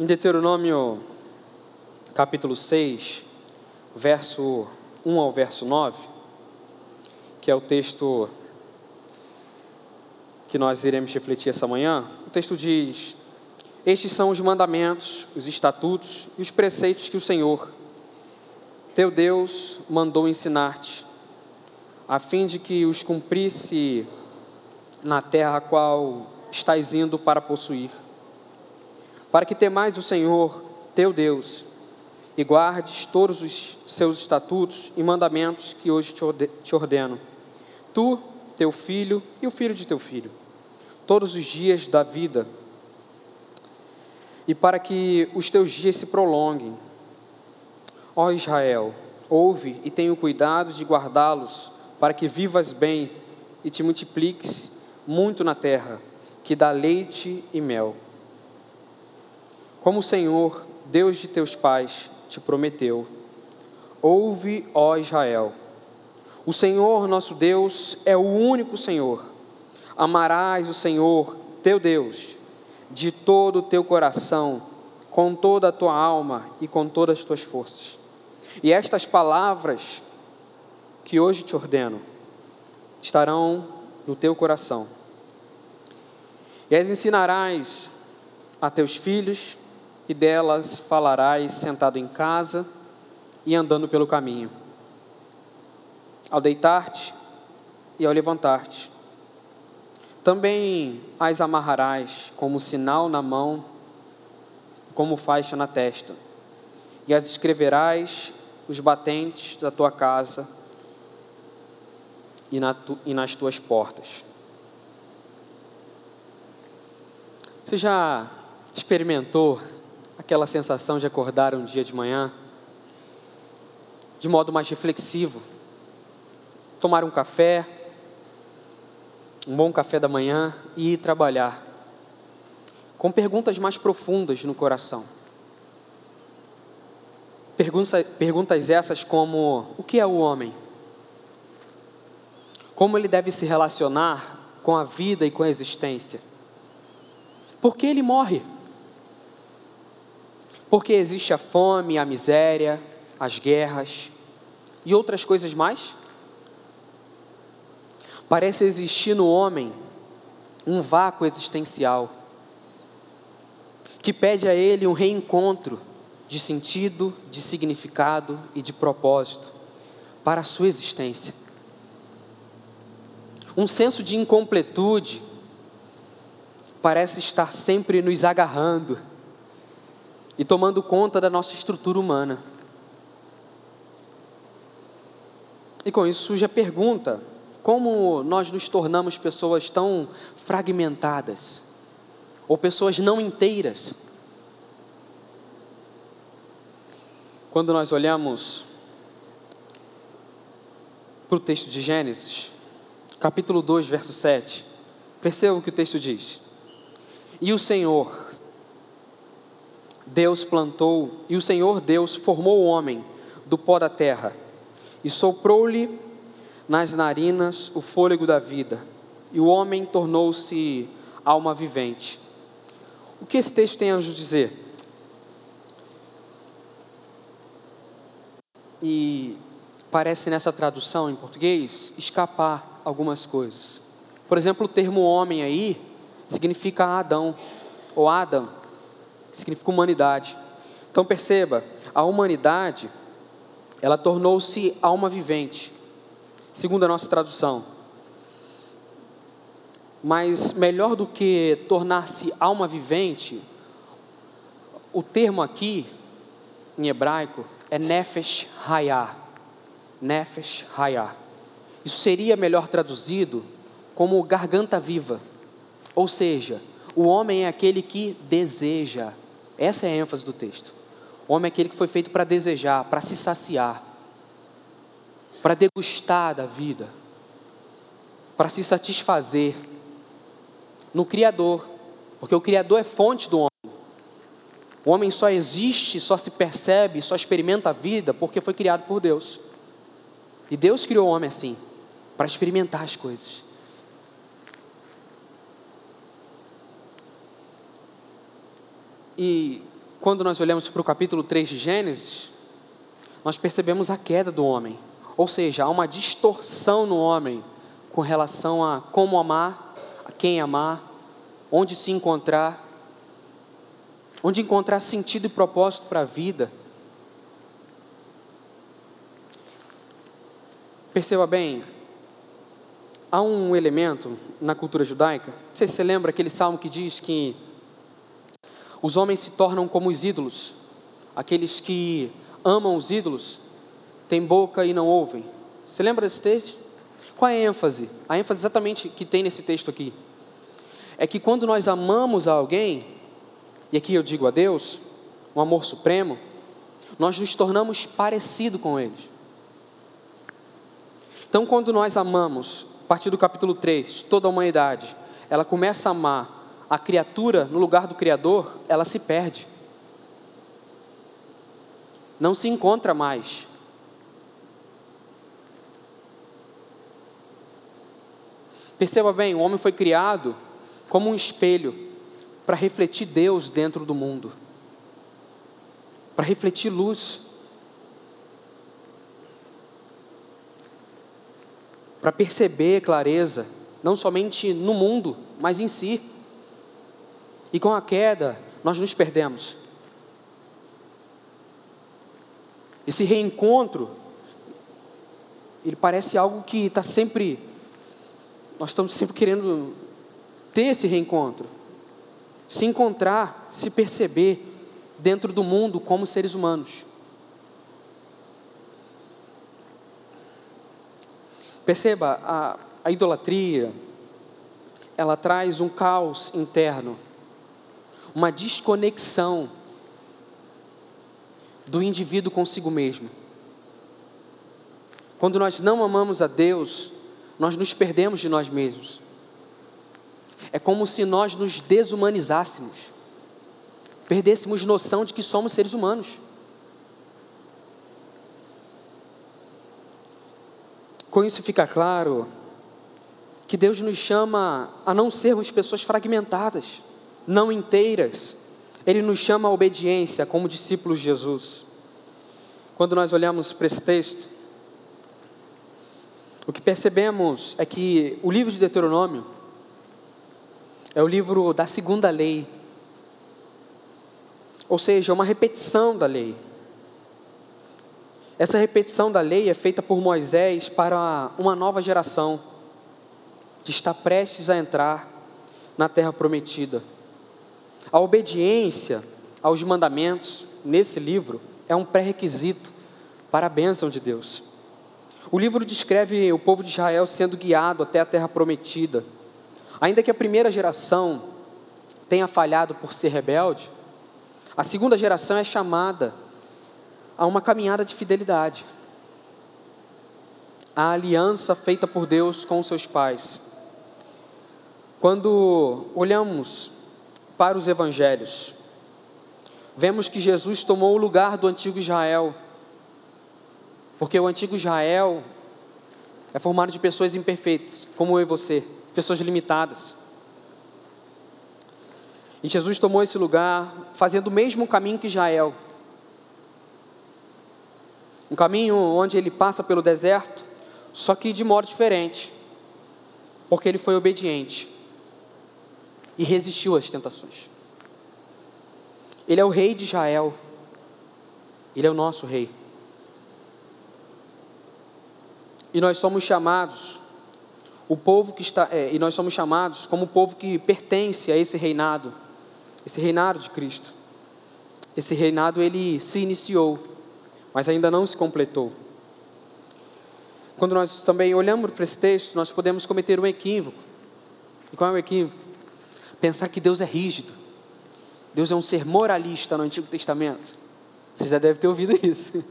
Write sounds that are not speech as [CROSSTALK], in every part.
Em Deuteronômio, capítulo 6, verso 1 ao verso 9, que é o texto que nós iremos refletir essa manhã, o texto diz: Estes são os mandamentos, os estatutos e os preceitos que o Senhor, teu Deus, mandou ensinar-te, a fim de que os cumprisse na terra a qual estás indo para possuir, para que temais o Senhor, teu Deus, e guardes todos os seus estatutos e mandamentos que hoje te ordeno. Tu, teu filho e o filho de teu filho, todos os dias da vida, e para que os teus dias se prolonguem. Ó Israel, ouve e tenha o cuidado de guardá-los, para que vivas bem e te multipliques muito na terra, que dá leite e mel. Como o Senhor, Deus de teus pais, te prometeu. Ouve, ó Israel. O Senhor nosso Deus é o único Senhor. Amarás o Senhor, teu Deus, de todo o teu coração, com toda a tua alma e com todas as tuas forças. E estas palavras que hoje te ordeno estarão no teu coração. E as ensinarás a teus filhos e delas falarás sentado em casa e andando pelo caminho. Ao deitar-te e ao levantar-te. Também as amarrarás como sinal na mão, como faixa na testa, e as escreverás os batentes da tua casa e, na tu, e nas tuas portas. Você já experimentou aquela sensação de acordar um dia de manhã de modo mais reflexivo, tomar um café, um bom café da manhã e ir trabalhar, com perguntas mais profundas no coração. Pergunta, perguntas essas como: o que é o homem? Como ele deve se relacionar com a vida e com a existência? Por que ele morre? Porque existe a fome, a miséria, as guerras e outras coisas mais? Parece existir no homem um vácuo existencial que pede a ele um reencontro de sentido, de significado e de propósito para a sua existência. Um senso de incompletude parece estar sempre nos agarrando e tomando conta da nossa estrutura humana. E com isso surge a pergunta: como nós nos tornamos pessoas tão fragmentadas? Ou pessoas não inteiras? Quando nós olhamos para o texto de Gênesis, capítulo 2, verso 7, perceba o que o texto diz. E o Senhor Deus plantou, e o Senhor Deus formou o homem do pó da terra, e soprou-lhe nas narinas o fôlego da vida, e o homem tornou-se alma vivente. O que esse texto tem a nos dizer? E parece nessa tradução em português escapar algumas coisas. Por exemplo, o termo homem aí significa Adão, ou Adam significa humanidade. Então perceba, a humanidade, ela tornou-se alma vivente, segundo a nossa tradução. Mas melhor do que tornar-se alma vivente, o termo aqui, em hebraico, é nefesh hayah. Nefesh hayah. Isso seria melhor traduzido como garganta viva. Ou seja, o homem é aquele que deseja. Essa é a ênfase do texto. O homem é aquele que foi feito para desejar, para se saciar, para degustar da vida, para se satisfazer no Criador, porque o Criador é fonte do homem. O homem só existe, só se percebe, só experimenta a vida porque foi criado por Deus. E Deus criou o homem assim, para experimentar as coisas. E quando nós olhamos para o capítulo 3 de Gênesis, nós percebemos a queda do homem. Ou seja, há uma distorção no homem com relação a como amar, a quem amar, onde se encontrar, onde encontrar sentido e propósito para a vida. Perceba bem, há um elemento na cultura judaica, não sei se você lembra aquele salmo que diz que os homens se tornam como os ídolos, aqueles que amam os ídolos têm boca e não ouvem. Você lembra desse texto? Qual é a ênfase? A ênfase exatamente que tem nesse texto aqui é que quando nós amamos a alguém, e aqui eu digo a Deus, um amor supremo, nós nos tornamos parecido com eles. Então, quando nós amamos, a partir do capítulo 3, toda a humanidade, ela começa a amar a criatura no lugar do Criador, ela se perde. Não se encontra mais. Perceba bem, o homem foi criado como um espelho para refletir Deus dentro do mundo, para refletir luz, para perceber clareza, não somente no mundo, mas em si. E com a queda, nós nos perdemos. Esse reencontro, ele parece algo que está sempre, nós estamos sempre querendo ter esse reencontro, se encontrar, se perceber dentro do mundo como seres humanos. Perceba, a, a idolatria, ela traz um caos interno uma desconexão do indivíduo consigo mesmo. Quando nós não amamos a Deus, nós nos perdemos de nós mesmos. É como se nós nos desumanizássemos, perdêssemos noção de que somos seres humanos. Com isso fica claro que Deus nos chama a não sermos pessoas fragmentadas não inteiras. Ele nos chama à obediência como discípulos de Jesus. Quando nós olhamos para esse texto, o que percebemos é que o livro de Deuteronômio é o livro da segunda lei, ou seja, uma repetição da lei. Essa repetição da lei é feita por Moisés para uma nova geração que está prestes a entrar na terra prometida. A obediência aos mandamentos nesse livro é um pré-requisito para a bênção de Deus. O livro descreve o povo de Israel sendo guiado até a terra prometida. Ainda que a primeira geração tenha falhado por ser rebelde, a segunda geração é chamada a uma caminhada de fidelidade. A aliança feita por Deus com seus pais. Quando olhamos para os evangelhos. Vemos que Jesus tomou o lugar do antigo Israel, porque o antigo Israel é formado de pessoas imperfeitas, como eu e você, pessoas limitadas. E Jesus tomou esse lugar, fazendo o mesmo caminho que Israel. Um caminho onde ele passa pelo deserto, só que de modo diferente, porque ele foi obediente e resistiu às tentações. Ele é o rei de Israel. Ele é o nosso rei. E nós somos chamados, o povo que está, é, e nós somos chamados como o povo que pertence a esse reinado, esse reinado de Cristo. Esse reinado ele se iniciou, mas ainda não se completou. Quando nós também olhamos para esse texto, nós podemos cometer um equívoco. E qual é o equívoco? Pensar que Deus é rígido. Deus é um ser moralista no Antigo Testamento. Você já deve ter ouvido [LAUGHS] isso.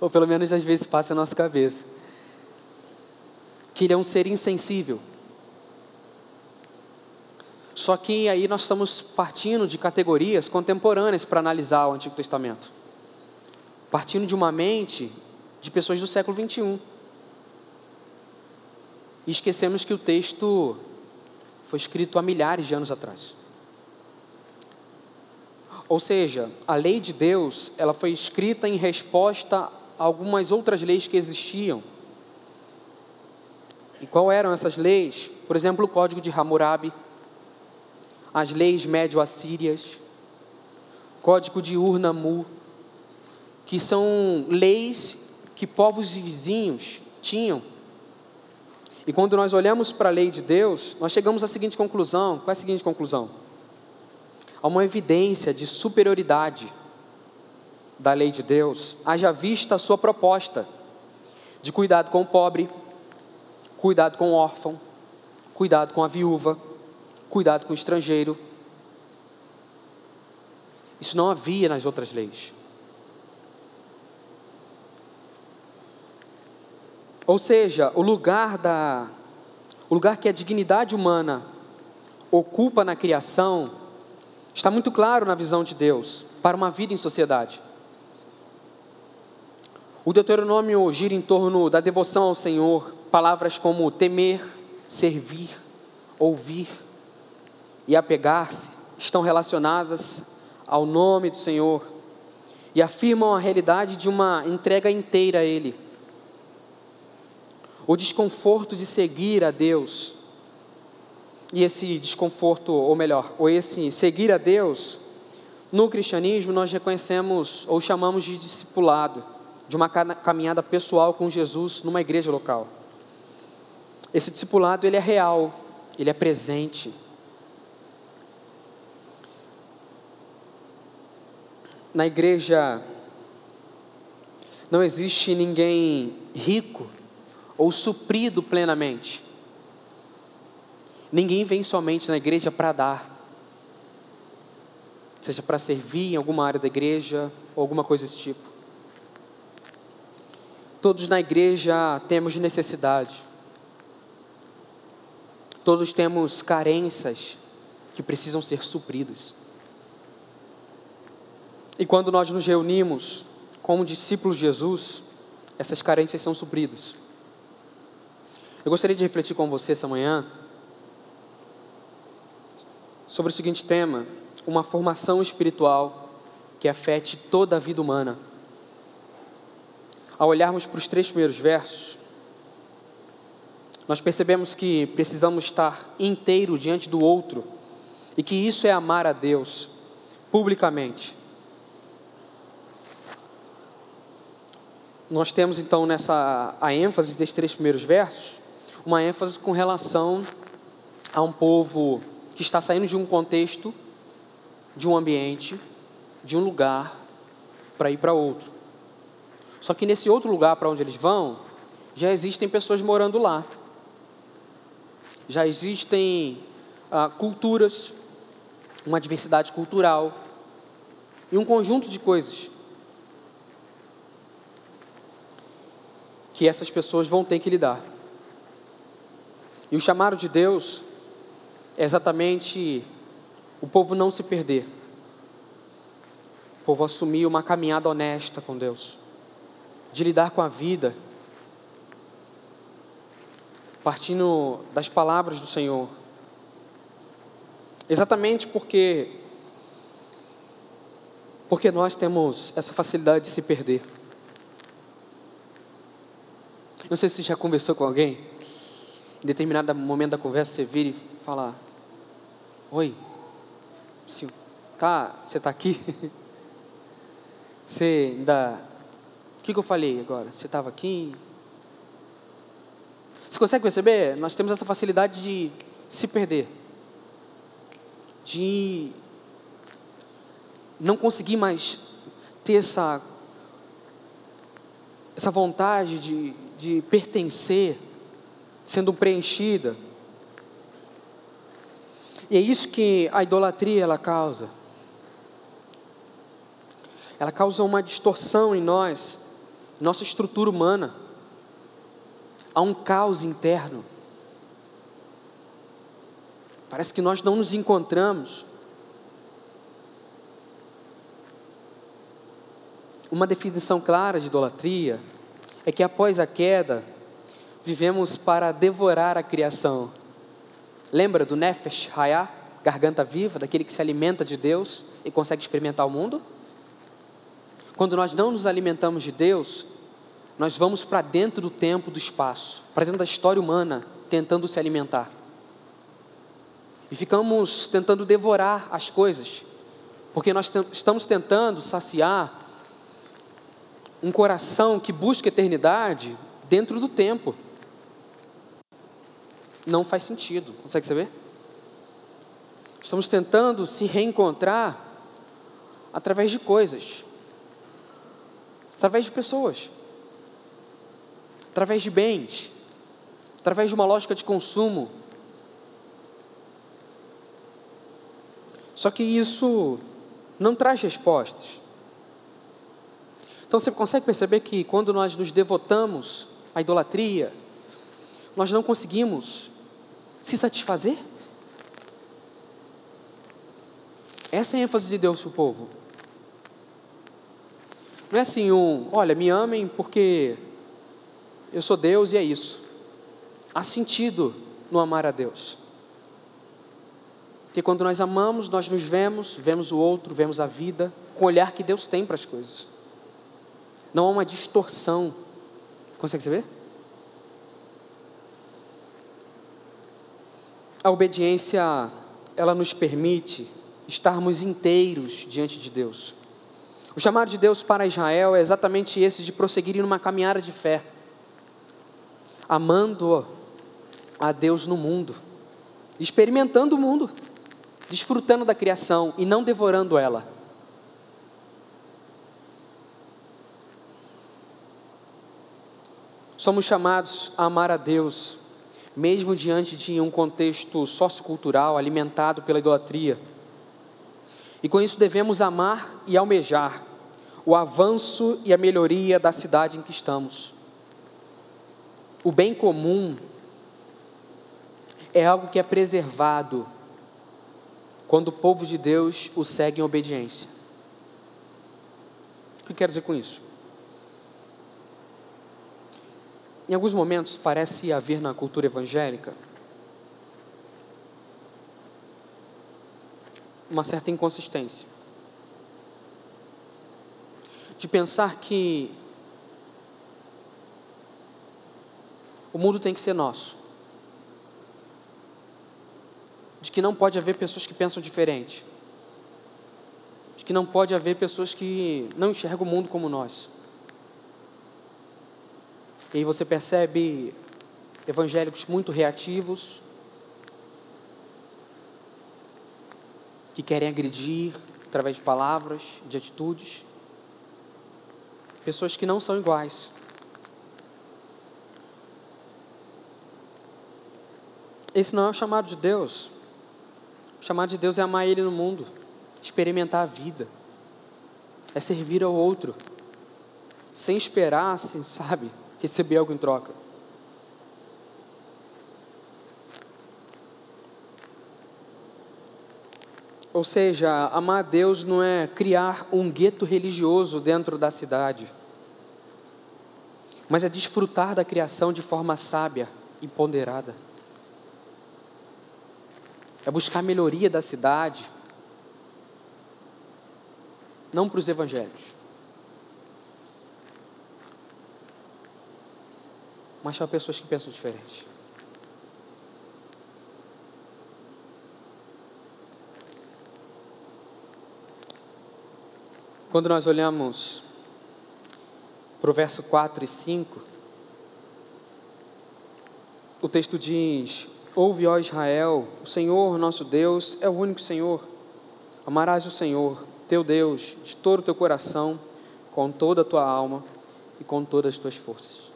Ou pelo menos às vezes passa na nossa cabeça. Que ele é um ser insensível. Só que aí nós estamos partindo de categorias contemporâneas para analisar o Antigo Testamento. Partindo de uma mente de pessoas do século 21. E esquecemos que o texto foi escrito há milhares de anos atrás. Ou seja, a lei de Deus, ela foi escrita em resposta a algumas outras leis que existiam. E qual eram essas leis? Por exemplo, o Código de Hammurabi, as leis médio-assírias, Código de Ur-Nammu, que são leis que povos vizinhos tinham. E quando nós olhamos para a lei de Deus, nós chegamos à seguinte conclusão: qual é a seguinte conclusão? Há uma evidência de superioridade da lei de Deus, haja vista a sua proposta de cuidado com o pobre, cuidado com o órfão, cuidado com a viúva, cuidado com o estrangeiro. Isso não havia nas outras leis. Ou seja, o lugar da o lugar que a dignidade humana ocupa na criação Está muito claro na visão de Deus para uma vida em sociedade. O Deuteronômio gira em torno da devoção ao Senhor, palavras como temer, servir, ouvir e apegar-se estão relacionadas ao nome do Senhor e afirmam a realidade de uma entrega inteira a Ele. O desconforto de seguir a Deus e esse desconforto, ou melhor, ou esse seguir a Deus, no cristianismo nós reconhecemos ou chamamos de discipulado, de uma caminhada pessoal com Jesus numa igreja local. Esse discipulado ele é real, ele é presente. Na igreja não existe ninguém rico ou suprido plenamente. Ninguém vem somente na igreja para dar, seja para servir em alguma área da igreja ou alguma coisa desse tipo. Todos na igreja temos necessidade, todos temos carências que precisam ser supridas. E quando nós nos reunimos como discípulos de Jesus, essas carências são supridas. Eu gostaria de refletir com você essa manhã sobre o seguinte tema: uma formação espiritual que afete toda a vida humana. Ao olharmos para os três primeiros versos, nós percebemos que precisamos estar inteiro diante do outro e que isso é amar a Deus publicamente. Nós temos então nessa a ênfase desses três primeiros versos, uma ênfase com relação a um povo que está saindo de um contexto, de um ambiente, de um lugar, para ir para outro. Só que nesse outro lugar para onde eles vão, já existem pessoas morando lá. Já existem ah, culturas, uma diversidade cultural e um conjunto de coisas que essas pessoas vão ter que lidar. E o chamado de Deus é exatamente o povo não se perder, o povo assumir uma caminhada honesta com Deus, de lidar com a vida, partindo das palavras do Senhor, exatamente porque porque nós temos essa facilidade de se perder. Não sei se já conversou com alguém, em determinado momento da conversa você vira e fala: Oi, sim, tá, você está aqui? [LAUGHS] Você ainda. O que, que eu falei agora? Você estava aqui? Você consegue perceber? Nós temos essa facilidade de se perder, de não conseguir mais ter essa, essa vontade de, de pertencer, sendo preenchida. E é isso que a idolatria ela causa. Ela causa uma distorção em nós, nossa estrutura humana. Há um caos interno. Parece que nós não nos encontramos. Uma definição clara de idolatria é que após a queda, vivemos para devorar a criação. Lembra do Nefesh Hayah? garganta viva, daquele que se alimenta de Deus e consegue experimentar o mundo? Quando nós não nos alimentamos de Deus, nós vamos para dentro do tempo, do espaço, para dentro da história humana, tentando se alimentar. E ficamos tentando devorar as coisas, porque nós estamos tentando saciar um coração que busca eternidade dentro do tempo. Não faz sentido, consegue saber? Estamos tentando se reencontrar através de coisas, através de pessoas, através de bens, através de uma lógica de consumo. Só que isso não traz respostas. Então você consegue perceber que quando nós nos devotamos à idolatria, nós não conseguimos se satisfazer? Essa é a ênfase de Deus para o povo. Não é assim um, olha, me amem porque eu sou Deus e é isso. Há sentido no amar a Deus. Porque quando nós amamos, nós nos vemos, vemos o outro, vemos a vida, com o olhar que Deus tem para as coisas. Não há uma distorção. Consegue saber? A obediência, ela nos permite estarmos inteiros diante de Deus. O chamado de Deus para Israel é exatamente esse de prosseguir numa caminhada de fé, amando a Deus no mundo, experimentando o mundo, desfrutando da criação e não devorando ela. Somos chamados a amar a Deus, mesmo diante de um contexto sociocultural alimentado pela idolatria e com isso devemos amar e almejar o avanço e a melhoria da cidade em que estamos. O bem comum é algo que é preservado quando o povo de Deus o segue em obediência. O que eu quero dizer com isso? Em alguns momentos parece haver na cultura evangélica uma certa inconsistência. De pensar que o mundo tem que ser nosso. De que não pode haver pessoas que pensam diferente. De que não pode haver pessoas que não enxergam o mundo como nós. E aí você percebe evangélicos muito reativos, que querem agredir através de palavras, de atitudes. Pessoas que não são iguais. Esse não é o chamado de Deus. O chamado de Deus é amar Ele no mundo, experimentar a vida, é servir ao outro, sem esperar, assim, sabe, receber algo em troca. Ou seja, amar a Deus não é criar um gueto religioso dentro da cidade, mas é desfrutar da criação de forma sábia e ponderada. É buscar a melhoria da cidade, não para os evangélicos, mas para pessoas que pensam diferente. Quando nós olhamos para o verso 4 e 5, o texto diz: Ouve, ó Israel, o Senhor nosso Deus é o único Senhor. Amarás o Senhor, teu Deus, de todo o teu coração, com toda a tua alma e com todas as tuas forças.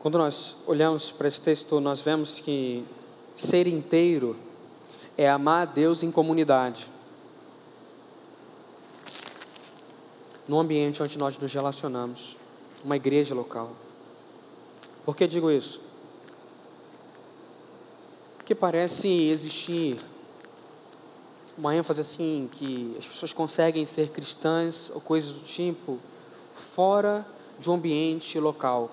Quando nós olhamos para esse texto, nós vemos que ser inteiro é amar a Deus em comunidade. No ambiente onde nós nos relacionamos, uma igreja local. Por que digo isso? Porque parece existir uma ênfase assim que as pessoas conseguem ser cristãs ou coisas do tipo fora de um ambiente local.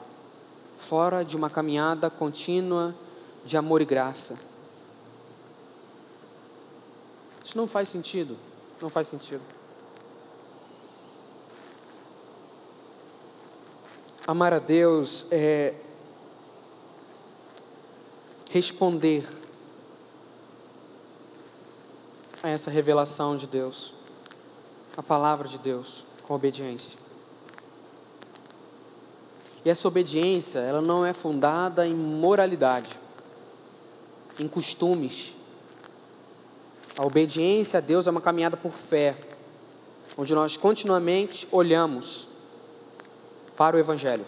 Fora de uma caminhada contínua de amor e graça. Isso não faz sentido. Não faz sentido. Amar a Deus é responder a essa revelação de Deus, a palavra de Deus, com obediência. E essa obediência, ela não é fundada em moralidade, em costumes. A obediência a Deus é uma caminhada por fé, onde nós continuamente olhamos para o Evangelho.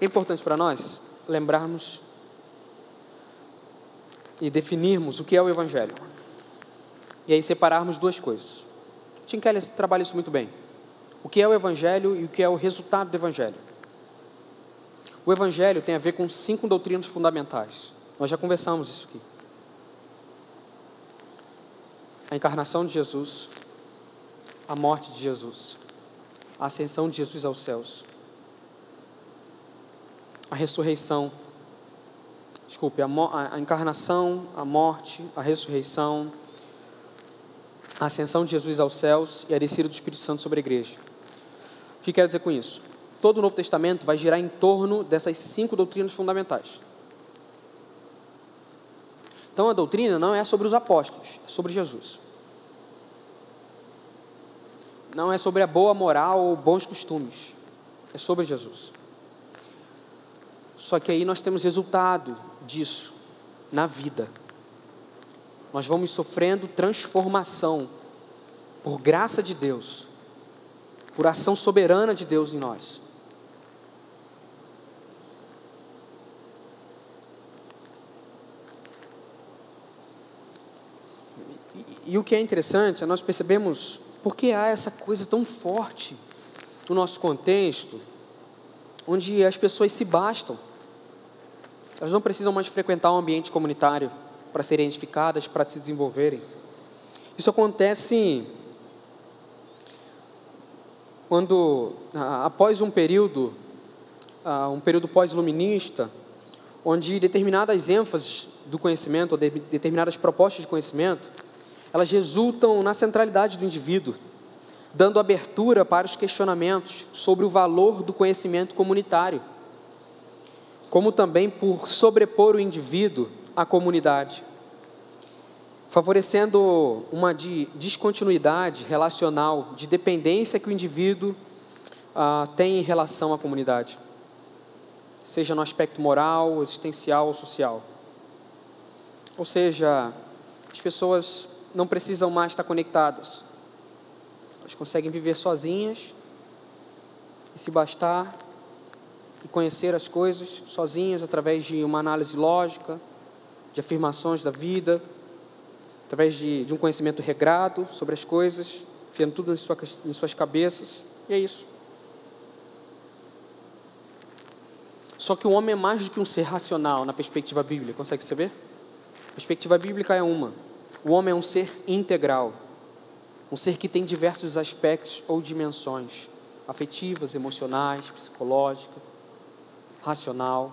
É importante para nós lembrarmos e definirmos o que é o Evangelho. E aí separarmos duas coisas. Tim Keller trabalha isso muito bem. O que é o Evangelho e o que é o resultado do Evangelho. O Evangelho tem a ver com cinco doutrinas fundamentais. Nós já conversamos isso aqui. A encarnação de Jesus, a morte de Jesus, a ascensão de Jesus aos céus, a ressurreição, desculpe, a, a, encarnação, a morte, a ressurreição, a ascensão de Jesus aos céus e a descida do Espírito Santo sobre a igreja. O que quero dizer com isso? Todo o Novo Testamento vai girar em torno dessas cinco doutrinas fundamentais. Então a doutrina não é sobre os apóstolos, é sobre Jesus não é sobre a boa moral ou bons costumes, é sobre Jesus. Só que aí nós temos resultado disso na vida. Nós vamos sofrendo transformação por graça de Deus, por ação soberana de Deus em nós. E, o que é interessante é nós percebemos porque há essa coisa tão forte no nosso contexto, onde as pessoas se bastam. Elas não precisam mais frequentar um ambiente comunitário para serem edificadas, para se desenvolverem. Isso acontece quando, após um período, um período pós-iluminista, onde determinadas ênfases do conhecimento, ou determinadas propostas de conhecimento, elas resultam na centralidade do indivíduo, dando abertura para os questionamentos sobre o valor do conhecimento comunitário, como também por sobrepor o indivíduo à comunidade, favorecendo uma de descontinuidade relacional, de dependência que o indivíduo ah, tem em relação à comunidade, seja no aspecto moral, existencial ou social. Ou seja, as pessoas não precisam mais estar conectadas. Elas conseguem viver sozinhas e se bastar e conhecer as coisas sozinhas através de uma análise lógica, de afirmações da vida, através de, de um conhecimento regrado sobre as coisas, enfiando tudo em, sua, em suas cabeças. E é isso. Só que o homem é mais do que um ser racional na perspectiva bíblica, consegue saber? A perspectiva bíblica é uma. O homem é um ser integral, um ser que tem diversos aspectos ou dimensões afetivas, emocionais, psicológicas, racional.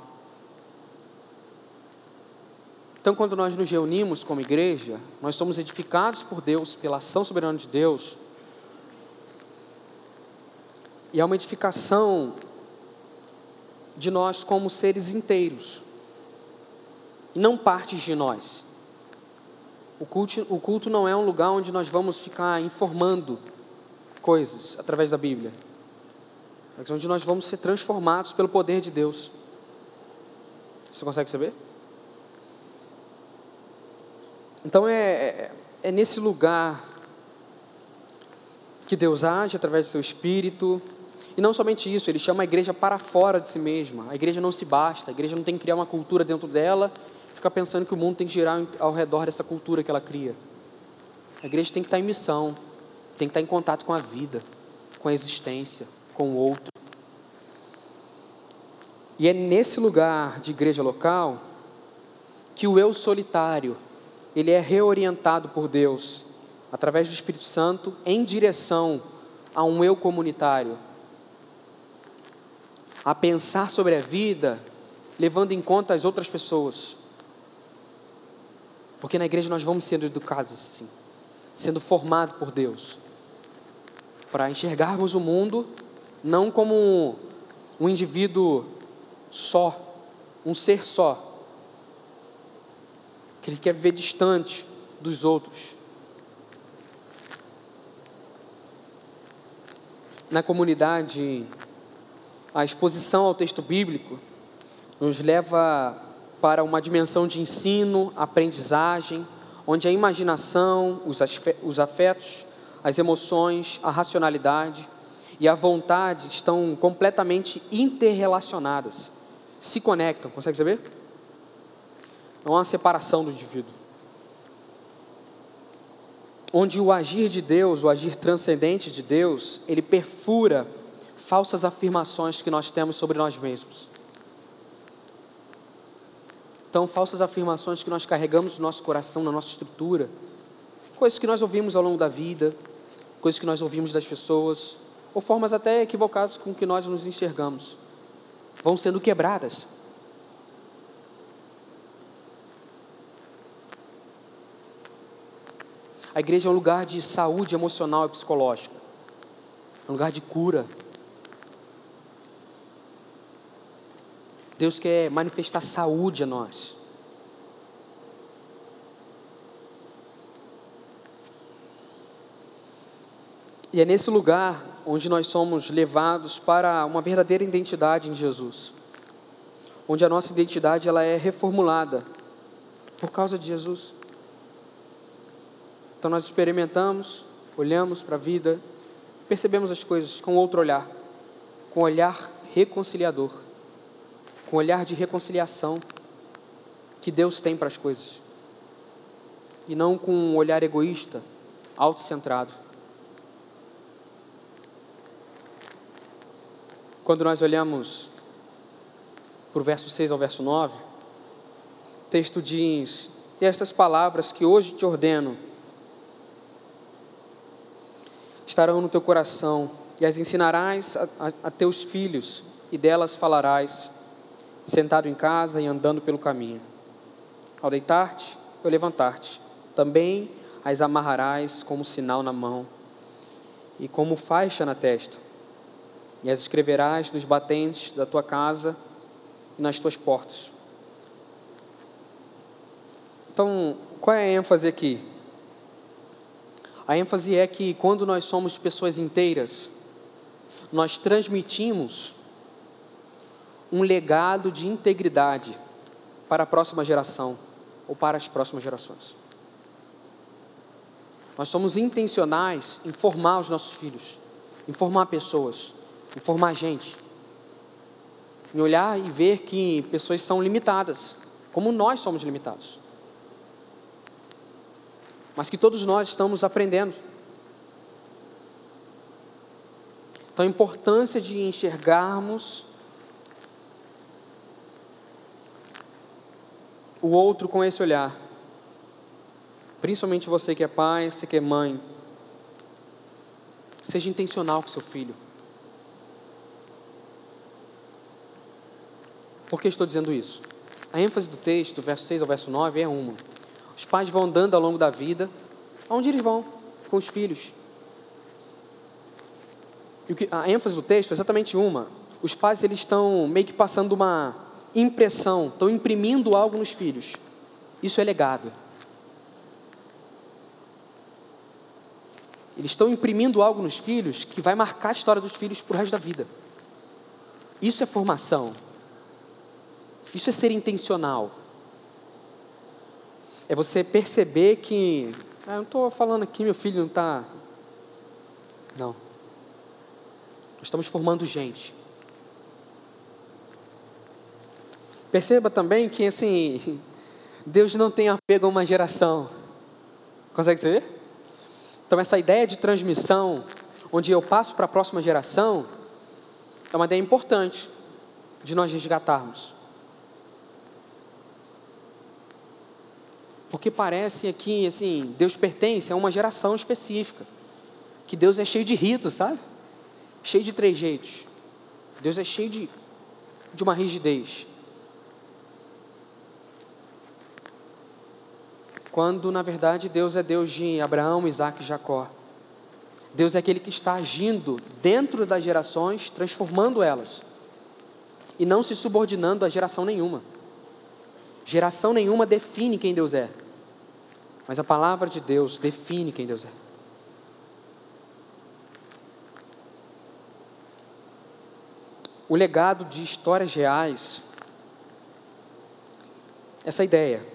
Então, quando nós nos reunimos como igreja, nós somos edificados por Deus, pela ação soberana de Deus. E é uma edificação de nós como seres inteiros, não partes de nós. O culto, o culto não é um lugar onde nós vamos ficar informando coisas através da Bíblia. É onde nós vamos ser transformados pelo poder de Deus. Você consegue saber? Então é, é, é nesse lugar que Deus age através do seu Espírito. E não somente isso, Ele chama a igreja para fora de si mesma. A igreja não se basta, a igreja não tem que criar uma cultura dentro dela ficar pensando que o mundo tem que girar ao redor dessa cultura que ela cria. A igreja tem que estar em missão, tem que estar em contato com a vida, com a existência, com o outro. E é nesse lugar de igreja local que o eu solitário, ele é reorientado por Deus através do Espírito Santo em direção a um eu comunitário, a pensar sobre a vida, levando em conta as outras pessoas. Porque na igreja nós vamos sendo educados assim, sendo formados por Deus, para enxergarmos o mundo não como um indivíduo só, um ser só, que ele quer viver distante dos outros. Na comunidade, a exposição ao texto bíblico nos leva para uma dimensão de ensino, aprendizagem, onde a imaginação, os afetos, as emoções, a racionalidade e a vontade estão completamente interrelacionadas, se conectam, consegue saber? Não há separação do indivíduo. Onde o agir de Deus, o agir transcendente de Deus, ele perfura falsas afirmações que nós temos sobre nós mesmos. Então, falsas afirmações que nós carregamos no nosso coração, na nossa estrutura, coisas que nós ouvimos ao longo da vida, coisas que nós ouvimos das pessoas, ou formas até equivocadas com que nós nos enxergamos, vão sendo quebradas. A igreja é um lugar de saúde emocional e psicológica, é um lugar de cura. Deus quer manifestar saúde a nós. E é nesse lugar onde nós somos levados para uma verdadeira identidade em Jesus. Onde a nossa identidade ela é reformulada por causa de Jesus. Então nós experimentamos, olhamos para a vida, percebemos as coisas com outro olhar, com olhar reconciliador, com olhar de reconciliação que Deus tem para as coisas. E não com um olhar egoísta, autocentrado. Quando nós olhamos para o verso 6 ao verso 9, o texto diz: estas palavras que hoje te ordeno estarão no teu coração, e as ensinarás a, a, a teus filhos, e delas falarás, sentado em casa e andando pelo caminho. Ao deitar-te ou levantar-te, também as amarrarás como sinal na mão e como faixa na testa e as escreverás nos batentes da tua casa e nas tuas portas. Então, qual é a ênfase aqui? A ênfase é que quando nós somos pessoas inteiras, nós transmitimos um legado de integridade para a próxima geração ou para as próximas gerações. Nós somos intencionais em formar os nossos filhos, em formar pessoas em formar gente, em olhar e ver que pessoas são limitadas, como nós somos limitados, mas que todos nós estamos aprendendo. Então, a importância de enxergarmos o outro com esse olhar, principalmente você que é pai, você que é mãe, seja intencional com seu filho. Por que estou dizendo isso? A ênfase do texto, verso 6 ao verso 9, é uma. Os pais vão andando ao longo da vida, aonde eles vão? Com os filhos. E a ênfase do texto é exatamente uma. Os pais eles estão meio que passando uma impressão, estão imprimindo algo nos filhos. Isso é legado. Eles estão imprimindo algo nos filhos que vai marcar a história dos filhos para o resto da vida. Isso é formação. Isso é ser intencional. É você perceber que. Ah, eu não estou falando aqui, meu filho não está. Não. Nós estamos formando gente. Perceba também que, assim, [LAUGHS] Deus não tem apego a uma geração. Consegue ver? Então, essa ideia de transmissão, onde eu passo para a próxima geração, é uma ideia importante de nós resgatarmos. Porque parece que assim, Deus pertence a uma geração específica. Que Deus é cheio de ritos, sabe? Cheio de trejeitos. Deus é cheio de de uma rigidez. Quando na verdade Deus é Deus de Abraão, Isaac e Jacó. Deus é aquele que está agindo dentro das gerações, transformando elas. E não se subordinando a geração nenhuma. Geração nenhuma define quem Deus é. Mas a palavra de Deus define quem Deus é. O legado de histórias reais, essa ideia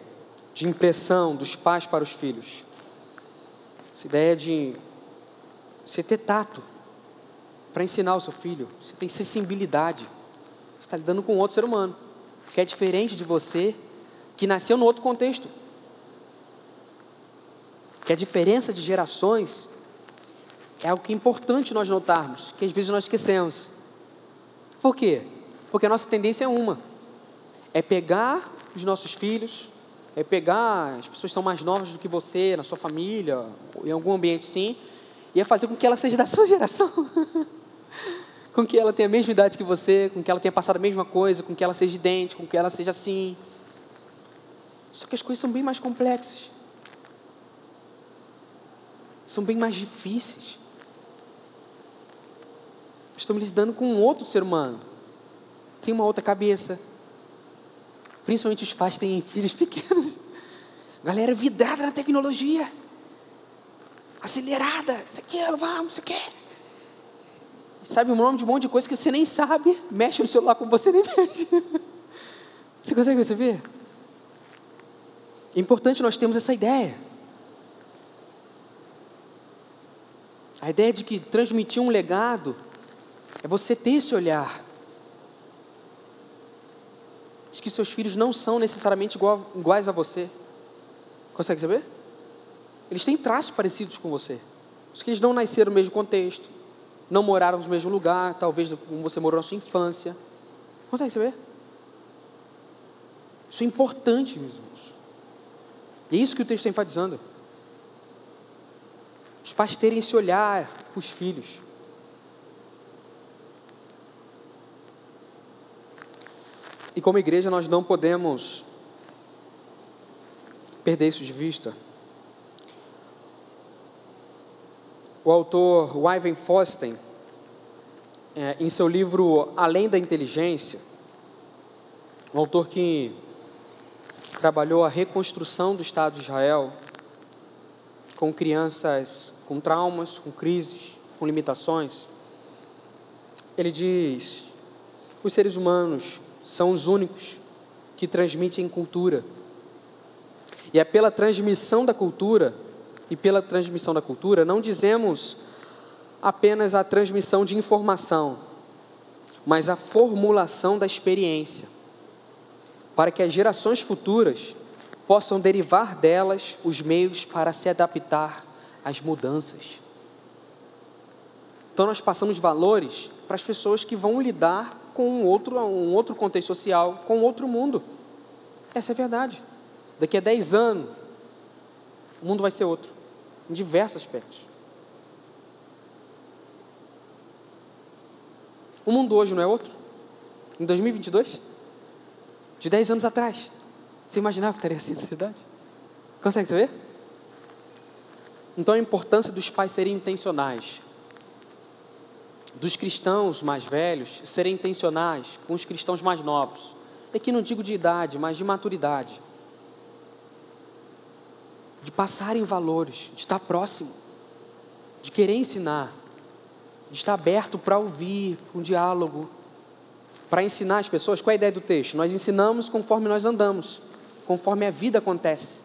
de impressão dos pais para os filhos, essa ideia de você ter tato para ensinar o seu filho, você tem sensibilidade, você está lidando com outro ser humano, que é diferente de você, que nasceu no outro contexto que a diferença de gerações é algo que é importante nós notarmos, que às vezes nós esquecemos. Por quê? Porque a nossa tendência é uma: é pegar os nossos filhos, é pegar as pessoas que são mais novas do que você, na sua família, em algum ambiente sim, e é fazer com que ela seja da [LAUGHS] sua geração. com que ela tenha a mesma idade que você, com que ela tenha passado a mesma coisa, com que ela seja idêntica, com que ela seja assim. Só que as coisas são bem mais complexas são bem mais difíceis. Estamos lidando com um outro ser humano, tem uma outra cabeça. Principalmente os pais têm filhos [LAUGHS] pequenos. Galera vidrada na tecnologia. Acelerada. Isso aqui, vamos, isso aqui. Sabe o nome de um monte de coisa que você nem sabe. Mexe no celular como você nem [LAUGHS] mexe. Você consegue perceber? É importante nós termos essa ideia. A ideia de que transmitir um legado é você ter esse olhar. De que seus filhos não são necessariamente iguais a você. Consegue saber? Eles têm traços parecidos com você. Os que eles não nasceram no mesmo contexto, não moraram no mesmo lugar, talvez como você morou na sua infância. Consegue saber? Isso é importante, meus irmãos. É isso que o texto está enfatizando. Os pais terem esse olhar para os filhos. E como igreja nós não podemos perder isso de vista. O autor Wyven Fosten, é, em seu livro Além da Inteligência, um autor que trabalhou a reconstrução do Estado de Israel, com crianças com traumas, com crises, com limitações. Ele diz: os seres humanos são os únicos que transmitem cultura. E é pela transmissão da cultura, e pela transmissão da cultura, não dizemos apenas a transmissão de informação, mas a formulação da experiência, para que as gerações futuras possam derivar delas os meios para se adaptar às mudanças. Então nós passamos valores para as pessoas que vão lidar com um outro, um outro contexto social, com outro mundo. Essa é a verdade. Daqui a 10 anos, o mundo vai ser outro, em diversos aspectos. O mundo hoje não é outro? Em 2022? De 10 anos atrás? Você imaginava que estaria assim a sociedade? Consegue saber? Então a importância dos pais serem intencionais, dos cristãos mais velhos serem intencionais com os cristãos mais novos. E aqui não digo de idade, mas de maturidade. De passarem valores, de estar próximo, de querer ensinar, de estar aberto para ouvir, um diálogo, para ensinar as pessoas. Qual é a ideia do texto? Nós ensinamos conforme nós andamos conforme a vida acontece.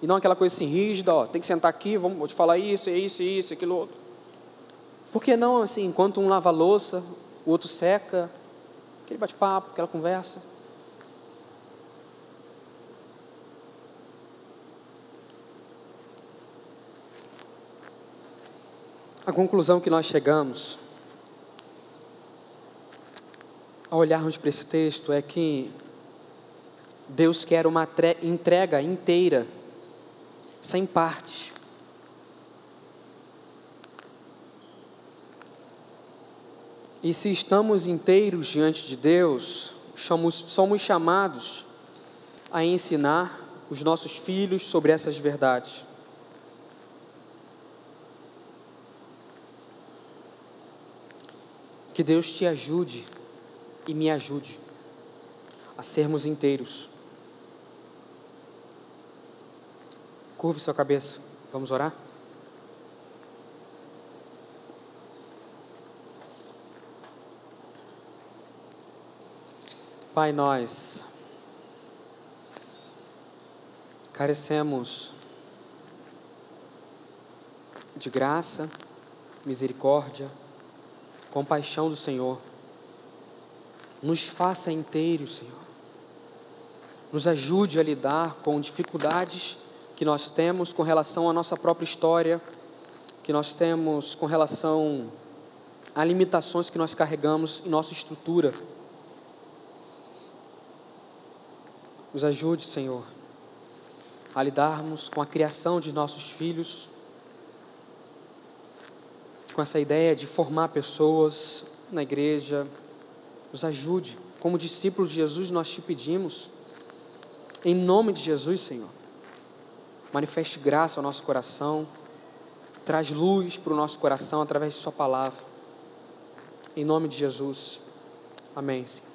E não aquela coisa assim rígida, ó, tem que sentar aqui, vamos, vou te falar isso, é isso, é isso, aquilo outro. Por que não assim, enquanto um lava louça, o outro seca, aquele bate-papo, aquela conversa? A conclusão que nós chegamos ao olharmos para esse texto é que Deus quer uma entrega inteira, sem parte. E se estamos inteiros diante de Deus, somos, somos chamados a ensinar os nossos filhos sobre essas verdades. Que Deus te ajude e me ajude a sermos inteiros. Curve sua cabeça. Vamos orar? Pai, nós carecemos de graça, misericórdia, compaixão do Senhor. Nos faça inteiros, Senhor. Nos ajude a lidar com dificuldades que nós temos com relação à nossa própria história, que nós temos com relação a limitações que nós carregamos em nossa estrutura. Nos ajude, Senhor, a lidarmos com a criação de nossos filhos, com essa ideia de formar pessoas na igreja. Nos ajude, como discípulos de Jesus, nós te pedimos, em nome de Jesus, Senhor. Manifeste graça ao nosso coração, traz luz para o nosso coração através de Sua palavra. Em nome de Jesus. Amém. Senhor.